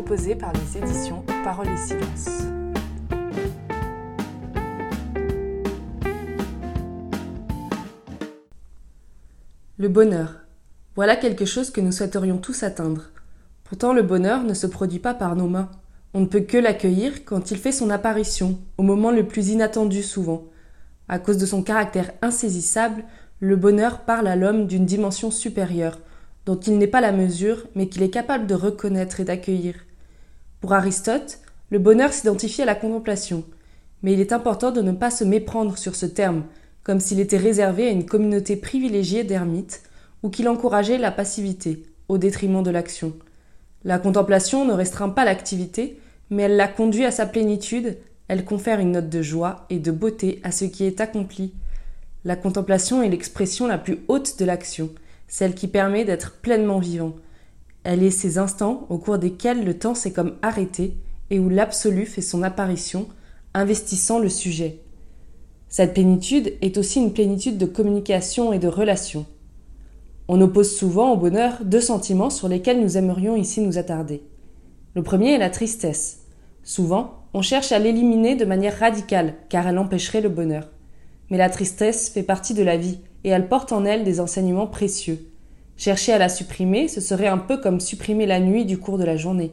proposé par les éditions Parole et Silence. Le bonheur. Voilà quelque chose que nous souhaiterions tous atteindre. Pourtant le bonheur ne se produit pas par nos mains. On ne peut que l'accueillir quand il fait son apparition, au moment le plus inattendu souvent. À cause de son caractère insaisissable, le bonheur parle à l'homme d'une dimension supérieure, dont il n'est pas la mesure, mais qu'il est capable de reconnaître et d'accueillir. Pour Aristote, le bonheur s'identifie à la contemplation, mais il est important de ne pas se méprendre sur ce terme, comme s'il était réservé à une communauté privilégiée d'ermites, ou qu'il encourageait la passivité, au détriment de l'action. La contemplation ne restreint pas l'activité, mais elle la conduit à sa plénitude, elle confère une note de joie et de beauté à ce qui est accompli. La contemplation est l'expression la plus haute de l'action, celle qui permet d'être pleinement vivant. Elle est ces instants au cours desquels le temps s'est comme arrêté et où l'absolu fait son apparition, investissant le sujet. Cette plénitude est aussi une plénitude de communication et de relation. On oppose souvent au bonheur deux sentiments sur lesquels nous aimerions ici nous attarder. Le premier est la tristesse. Souvent, on cherche à l'éliminer de manière radicale, car elle empêcherait le bonheur. Mais la tristesse fait partie de la vie, et elle porte en elle des enseignements précieux. Chercher à la supprimer, ce serait un peu comme supprimer la nuit du cours de la journée.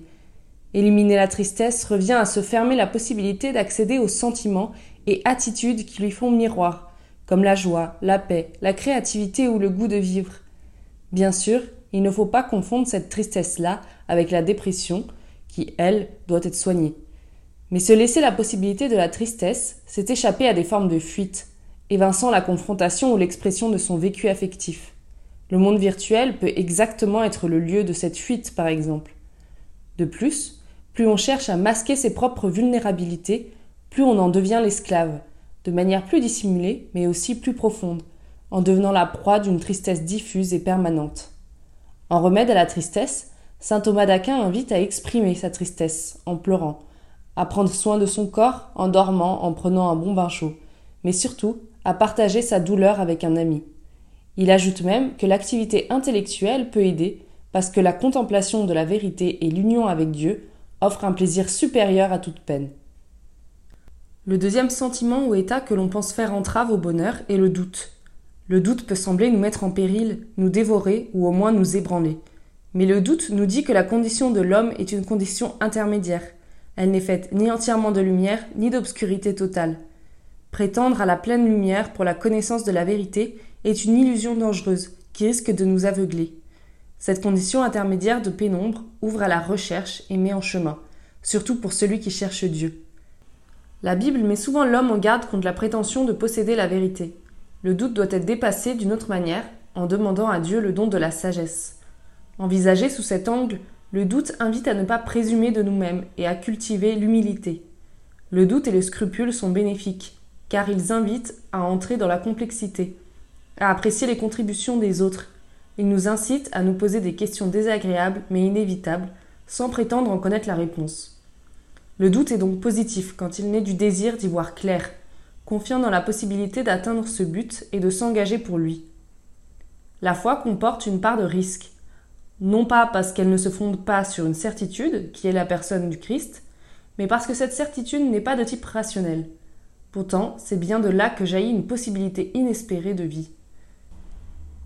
Éliminer la tristesse revient à se fermer la possibilité d'accéder aux sentiments et attitudes qui lui font miroir, comme la joie, la paix, la créativité ou le goût de vivre. Bien sûr, il ne faut pas confondre cette tristesse-là avec la dépression, qui, elle, doit être soignée. Mais se laisser la possibilité de la tristesse, c'est échapper à des formes de fuite, évinçant la confrontation ou l'expression de son vécu affectif. Le monde virtuel peut exactement être le lieu de cette fuite, par exemple. De plus, plus on cherche à masquer ses propres vulnérabilités, plus on en devient l'esclave, de manière plus dissimulée, mais aussi plus profonde, en devenant la proie d'une tristesse diffuse et permanente. En remède à la tristesse, saint Thomas d'Aquin invite à exprimer sa tristesse en pleurant, à prendre soin de son corps en dormant, en prenant un bon bain chaud, mais surtout à partager sa douleur avec un ami. Il ajoute même que l'activité intellectuelle peut aider parce que la contemplation de la vérité et l'union avec Dieu offrent un plaisir supérieur à toute peine. Le deuxième sentiment ou état que l'on pense faire entrave au bonheur est le doute. Le doute peut sembler nous mettre en péril, nous dévorer ou au moins nous ébranler. Mais le doute nous dit que la condition de l'homme est une condition intermédiaire. Elle n'est faite ni entièrement de lumière, ni d'obscurité totale. Prétendre à la pleine lumière pour la connaissance de la vérité est une illusion dangereuse qui risque de nous aveugler. Cette condition intermédiaire de pénombre ouvre à la recherche et met en chemin, surtout pour celui qui cherche Dieu. La Bible met souvent l'homme en garde contre la prétention de posséder la vérité. Le doute doit être dépassé d'une autre manière, en demandant à Dieu le don de la sagesse. Envisagé sous cet angle, le doute invite à ne pas présumer de nous-mêmes et à cultiver l'humilité. Le doute et le scrupule sont bénéfiques, car ils invitent à entrer dans la complexité, à apprécier les contributions des autres. Ils nous incitent à nous poser des questions désagréables mais inévitables, sans prétendre en connaître la réponse. Le doute est donc positif quand il naît du désir d'y voir clair, confiant dans la possibilité d'atteindre ce but et de s'engager pour lui. La foi comporte une part de risque, non pas parce qu'elle ne se fonde pas sur une certitude, qui est la personne du Christ, mais parce que cette certitude n'est pas de type rationnel. Pourtant, c'est bien de là que jaillit une possibilité inespérée de vie.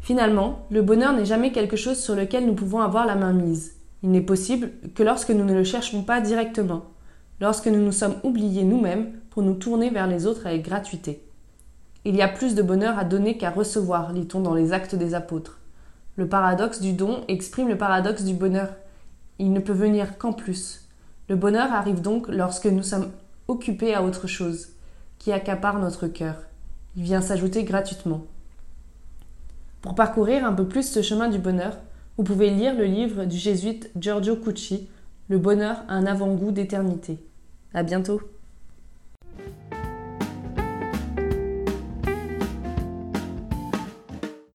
Finalement, le bonheur n'est jamais quelque chose sur lequel nous pouvons avoir la main mise. Il n'est possible que lorsque nous ne le cherchons pas directement, lorsque nous nous sommes oubliés nous-mêmes pour nous tourner vers les autres avec gratuité. Il y a plus de bonheur à donner qu'à recevoir, lit-on dans les actes des apôtres. Le paradoxe du don exprime le paradoxe du bonheur. Il ne peut venir qu'en plus. Le bonheur arrive donc lorsque nous sommes occupés à autre chose, qui accapare notre cœur. Il vient s'ajouter gratuitement. Pour parcourir un peu plus ce chemin du bonheur, vous pouvez lire le livre du jésuite Giorgio Cucci, Le bonheur a un avant-goût d'éternité. À bientôt!